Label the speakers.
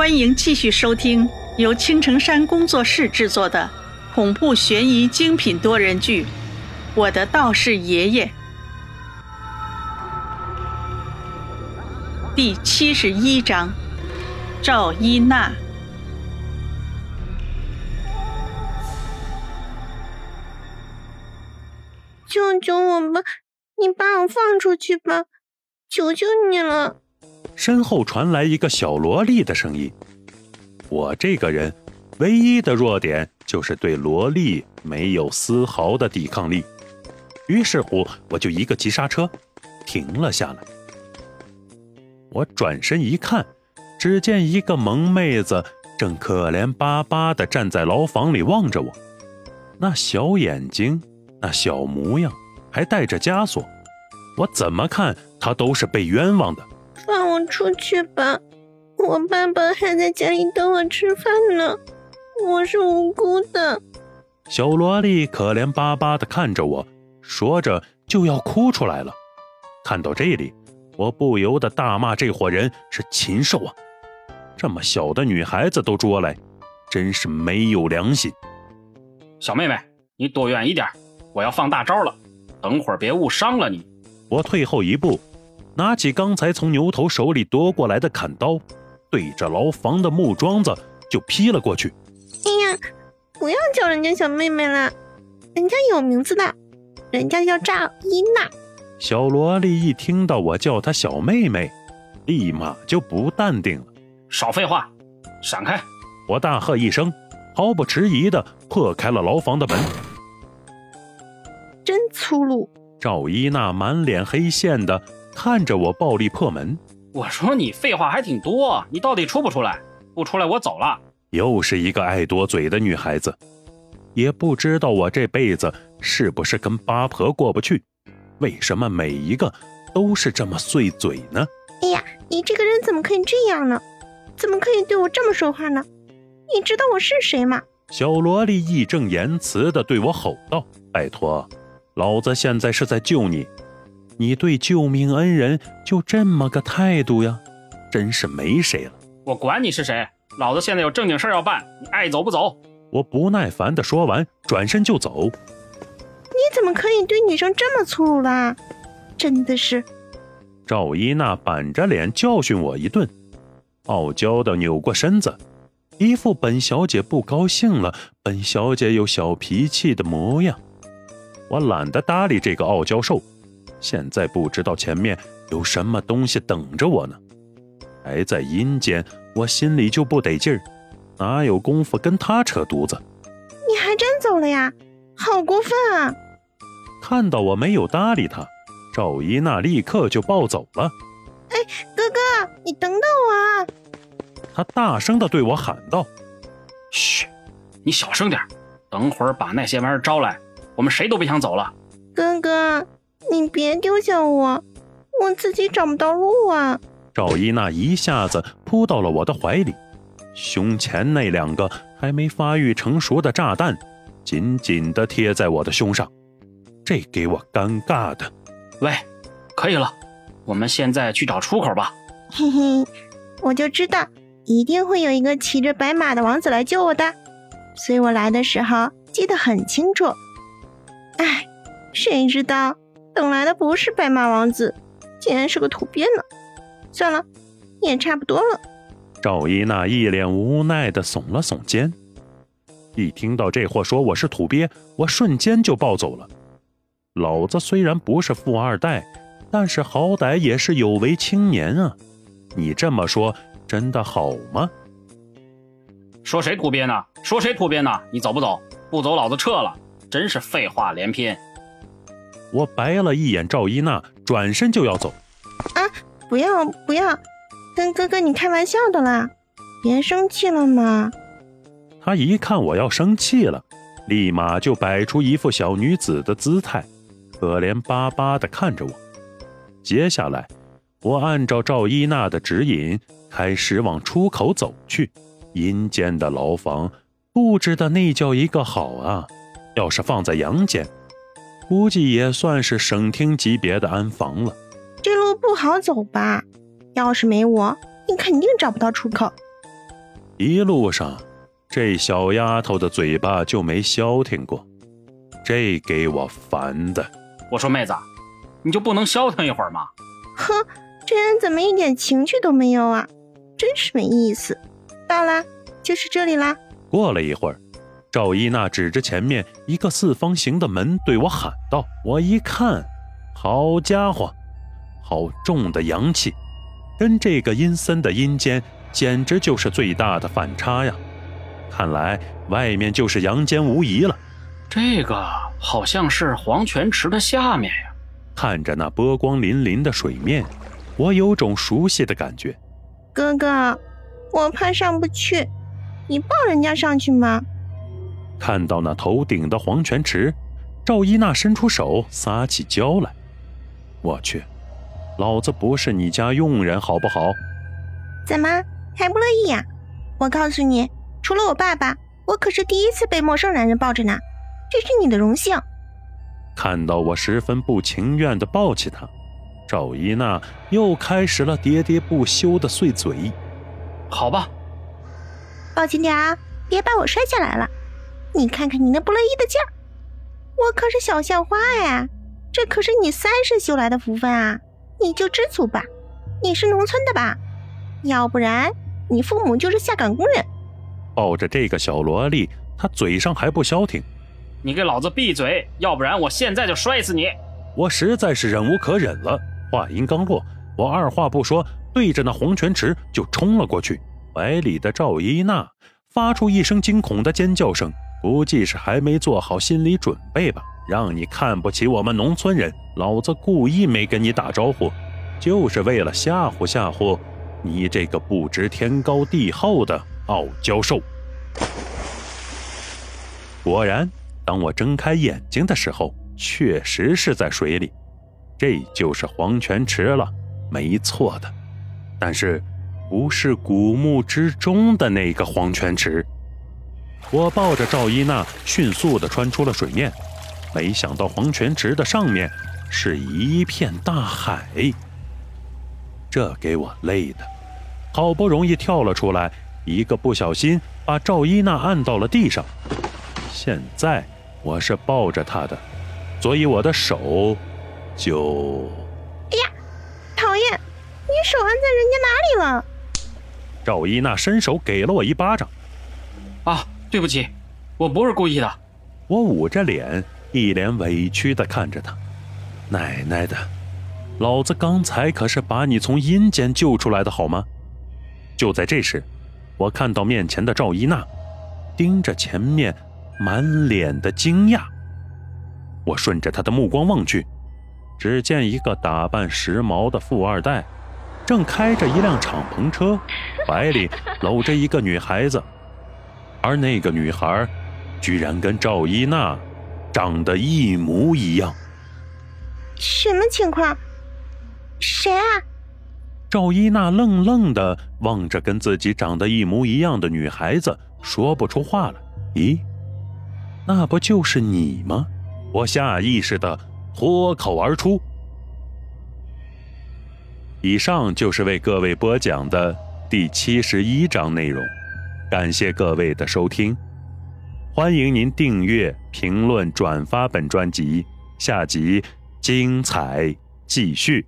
Speaker 1: 欢迎继续收听由青城山工作室制作的恐怖悬疑精品多人剧《我的道士爷爷》第七十一章：赵一娜。
Speaker 2: 救救我吧！你把我放出去吧！求求你了！
Speaker 3: 身后传来一个小萝莉的声音。我这个人唯一的弱点就是对萝莉没有丝毫的抵抗力，于是乎我就一个急刹车，停了下来。我转身一看，只见一个萌妹子正可怜巴巴地站在牢房里望着我，那小眼睛，那小模样，还带着枷锁，我怎么看她都是被冤枉的。
Speaker 2: 出去吧！我爸爸还在家里等我吃饭呢，我是无辜的。
Speaker 3: 小萝莉可怜巴巴地看着我，说着就要哭出来了。看到这里，我不由得大骂这伙人是禽兽啊！这么小的女孩子都捉来，真是没有良心。
Speaker 4: 小妹妹，你躲远一点，我要放大招了，等会儿别误伤了你。
Speaker 3: 我退后一步。拿起刚才从牛头手里夺过来的砍刀，对着牢房的木桩子就劈了过去。
Speaker 2: 哎呀，不要叫人家小妹妹了，人家有名字的，人家叫赵一娜。
Speaker 3: 小萝莉一听到我叫她小妹妹，立马就不淡定了。
Speaker 4: 少废话，闪开！
Speaker 3: 我大喝一声，毫不迟疑地破开了牢房的门。
Speaker 2: 真粗鲁！
Speaker 3: 赵一娜满脸黑线的。看着我暴力破门，
Speaker 4: 我说你废话还挺多，你到底出不出来？不出来我走了。
Speaker 3: 又是一个爱多嘴的女孩子，也不知道我这辈子是不是跟八婆过不去，为什么每一个都是这么碎嘴呢？
Speaker 2: 哎呀，你这个人怎么可以这样呢？怎么可以对我这么说话呢？你知道我是谁吗？
Speaker 3: 小萝莉义正言辞地对我吼道：“拜托，老子现在是在救你。”你对救命恩人就这么个态度呀？真是没谁了！
Speaker 4: 我管你是谁，老子现在有正经事要办，你爱走不走？
Speaker 3: 我不耐烦的说完，转身就走。
Speaker 2: 你怎么可以对女生这么粗鲁啦？真的是！
Speaker 3: 赵一娜板着脸教训我一顿，傲娇的扭过身子，一副本小姐不高兴了，本小姐有小脾气的模样。我懒得搭理这个傲娇兽。现在不知道前面有什么东西等着我呢，还在阴间，我心里就不得劲儿，哪有功夫跟他扯犊子？
Speaker 2: 你还真走了呀，好过分啊！
Speaker 3: 看到我没有搭理他，赵一娜立刻就暴走了。
Speaker 2: 哎，哥哥，你等等我啊！
Speaker 3: 他大声的对我喊道：“
Speaker 4: 嘘，你小声点，等会儿把那些玩意儿招来，我们谁都别想走了。”
Speaker 2: 哥哥。你别丢下我，我自己找不到路啊！
Speaker 3: 赵一娜一下子扑到了我的怀里，胸前那两个还没发育成熟的炸弹紧紧地贴在我的胸上，这给我尴尬的。
Speaker 4: 喂，可以了，我们现在去找出口吧。
Speaker 2: 嘿嘿，我就知道一定会有一个骑着白马的王子来救我的，所以我来的时候记得很清楚。哎，谁知道？等来的不是白马王子，竟然是个土鳖呢！算了，也差不多了。
Speaker 3: 赵一娜一脸无奈的耸了耸肩。一听到这货说我是土鳖，我瞬间就暴走了。老子虽然不是富二代，但是好歹也是有为青年啊！你这么说真的好吗？
Speaker 4: 说谁土鳖呢？说谁土鳖呢？你走不走？不走，老子撤了！真是废话连篇。
Speaker 3: 我白了一眼赵一娜，转身就要走。
Speaker 2: 啊，不要不要，跟哥哥你开玩笑的啦，别生气了嘛。
Speaker 3: 他一看我要生气了，立马就摆出一副小女子的姿态，可怜巴巴地看着我。接下来，我按照赵一娜的指引，开始往出口走去。阴间的牢房布置的那叫一个好啊！要是放在阳间，估计也算是省厅级别的安防了。
Speaker 2: 这路不好走吧？要是没我，你肯定找不到出口。
Speaker 3: 一路上，这小丫头的嘴巴就没消停过，这给我烦的。
Speaker 4: 我说妹子，你就不能消停一会儿吗？
Speaker 2: 哼，这人怎么一点情趣都没有啊？真是没意思。到了，就是这里啦。
Speaker 3: 过了一会儿，赵一娜指着前面一个四方形的门对我喊道：“我一看，好家伙，好重的阳气，跟这个阴森的阴间简直就是最大的反差呀！看来外面就是阳间无疑了。
Speaker 4: 这个好像是黄泉池的下面呀。
Speaker 3: 看着那波光粼粼的水面，我有种熟悉的感觉。
Speaker 2: 哥哥，我怕上不去。”你抱人家上去吗？
Speaker 3: 看到那头顶的黄泉池，赵一娜伸出手撒起娇来。我去，老子不是你家佣人好不好？
Speaker 2: 怎么还不乐意呀？我告诉你，除了我爸爸，我可是第一次被陌生男人抱着呢，这是你的荣幸。
Speaker 3: 看到我十分不情愿地抱起他，赵一娜又开始了喋喋不休的碎嘴。
Speaker 4: 好吧。
Speaker 2: 抱紧点啊，别把我摔下来了！你看看你那不乐意的劲儿，我可是小校花哎，这可是你三世修来的福分啊！你就知足吧，你是农村的吧？要不然你父母就是下岗工人。
Speaker 3: 抱着这个小萝莉，他嘴上还不消停。
Speaker 4: 你给老子闭嘴，要不然我现在就摔死你！
Speaker 3: 我实在是忍无可忍了。话音刚落，我二话不说，对着那黄泉池就冲了过去。怀里的赵一娜发出一声惊恐的尖叫声，估计是还没做好心理准备吧。让你看不起我们农村人，老子故意没跟你打招呼，就是为了吓唬吓唬你这个不知天高地厚的傲娇兽。果然，当我睁开眼睛的时候，确实是在水里，这就是黄泉池了，没错的。但是。不是古墓之中的那个黄泉池。我抱着赵一娜迅速地穿出了水面，没想到黄泉池的上面是一片大海，这给我累的，好不容易跳了出来，一个不小心把赵一娜按到了地上。现在我是抱着她的，所以我的手就……
Speaker 2: 哎呀，讨厌！你手按在人家哪里了？
Speaker 3: 赵一娜伸手给了我一巴掌，
Speaker 4: 啊，对不起，我不是故意的。
Speaker 3: 我捂着脸，一脸委屈地看着他。奶奶的，老子刚才可是把你从阴间救出来的，好吗？就在这时，我看到面前的赵一娜，盯着前面，满脸的惊讶。我顺着她的目光望去，只见一个打扮时髦的富二代。正开着一辆敞篷车，怀里搂着一个女孩子，而那个女孩，居然跟赵一娜长得一模一样。
Speaker 2: 什么情况？谁啊？
Speaker 3: 赵一娜愣愣的望着跟自己长得一模一样的女孩子，说不出话来。咦，那不就是你吗？我下意识的脱口而出。以上就是为各位播讲的第七十一章内容，感谢各位的收听，欢迎您订阅、评论、转发本专辑，下集精彩继续。